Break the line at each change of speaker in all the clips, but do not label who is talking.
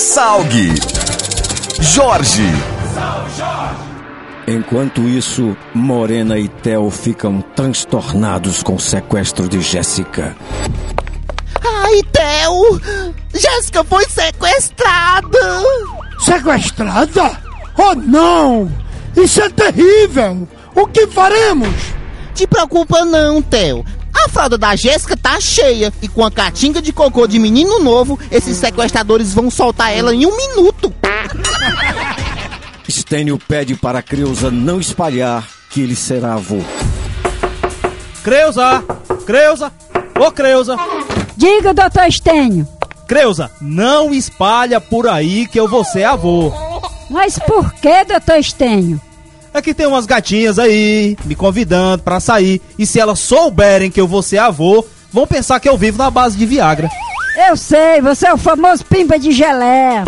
Salgue. Jorge.
Enquanto isso, Morena e Theo ficam transtornados com o sequestro de Jéssica.
Ai, Theo! Jéssica foi sequestrada!
Sequestrada? Oh, não! Isso é terrível! O que faremos?
Te preocupa não, Theo. A fralda da Jéssica tá cheia e com a catinga de cocô de menino novo, esses sequestradores vão soltar ela em um minuto.
Stênio pede para Creuza não espalhar que ele será avô.
Creuza! Creuza! Ô Creuza!
Diga, doutor Estênio.
Creuza, não espalha por aí que eu vou ser avô.
Mas por que, doutor Estênio?
É que tem umas gatinhas aí me convidando pra sair. E se elas souberem que eu vou ser avô, vão pensar que eu vivo na base de Viagra.
Eu sei, você é o famoso pimba de geleia.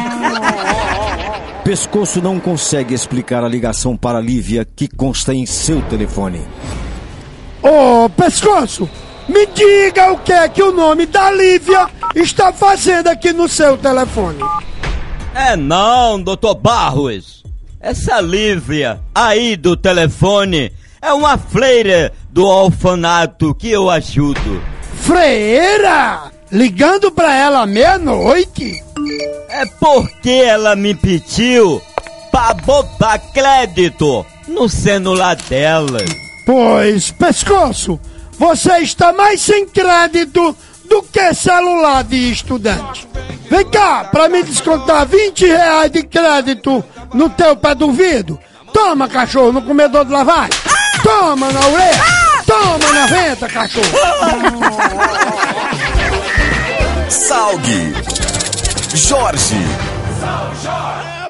Pescoço não consegue explicar a ligação para Lívia que consta em seu telefone.
Ô, Pescoço, me diga o que é que o nome da Lívia está fazendo aqui no seu telefone.
É não, doutor Barros. Essa Lívia aí do telefone é uma freira do orfanato que eu ajudo.
Freira! Ligando pra ela meia-noite?
É porque ela me pediu pra botar crédito no celular dela.
Pois, Pescoço, você está mais sem crédito do que celular de estudante. Vem cá, pra me descontar 20 reais de crédito no teu pé do vidro. Toma, cachorro, no comedor de lavagem. Toma na orelha. Toma na venta, cachorro.
Salgue. Jorge.
São Jorge.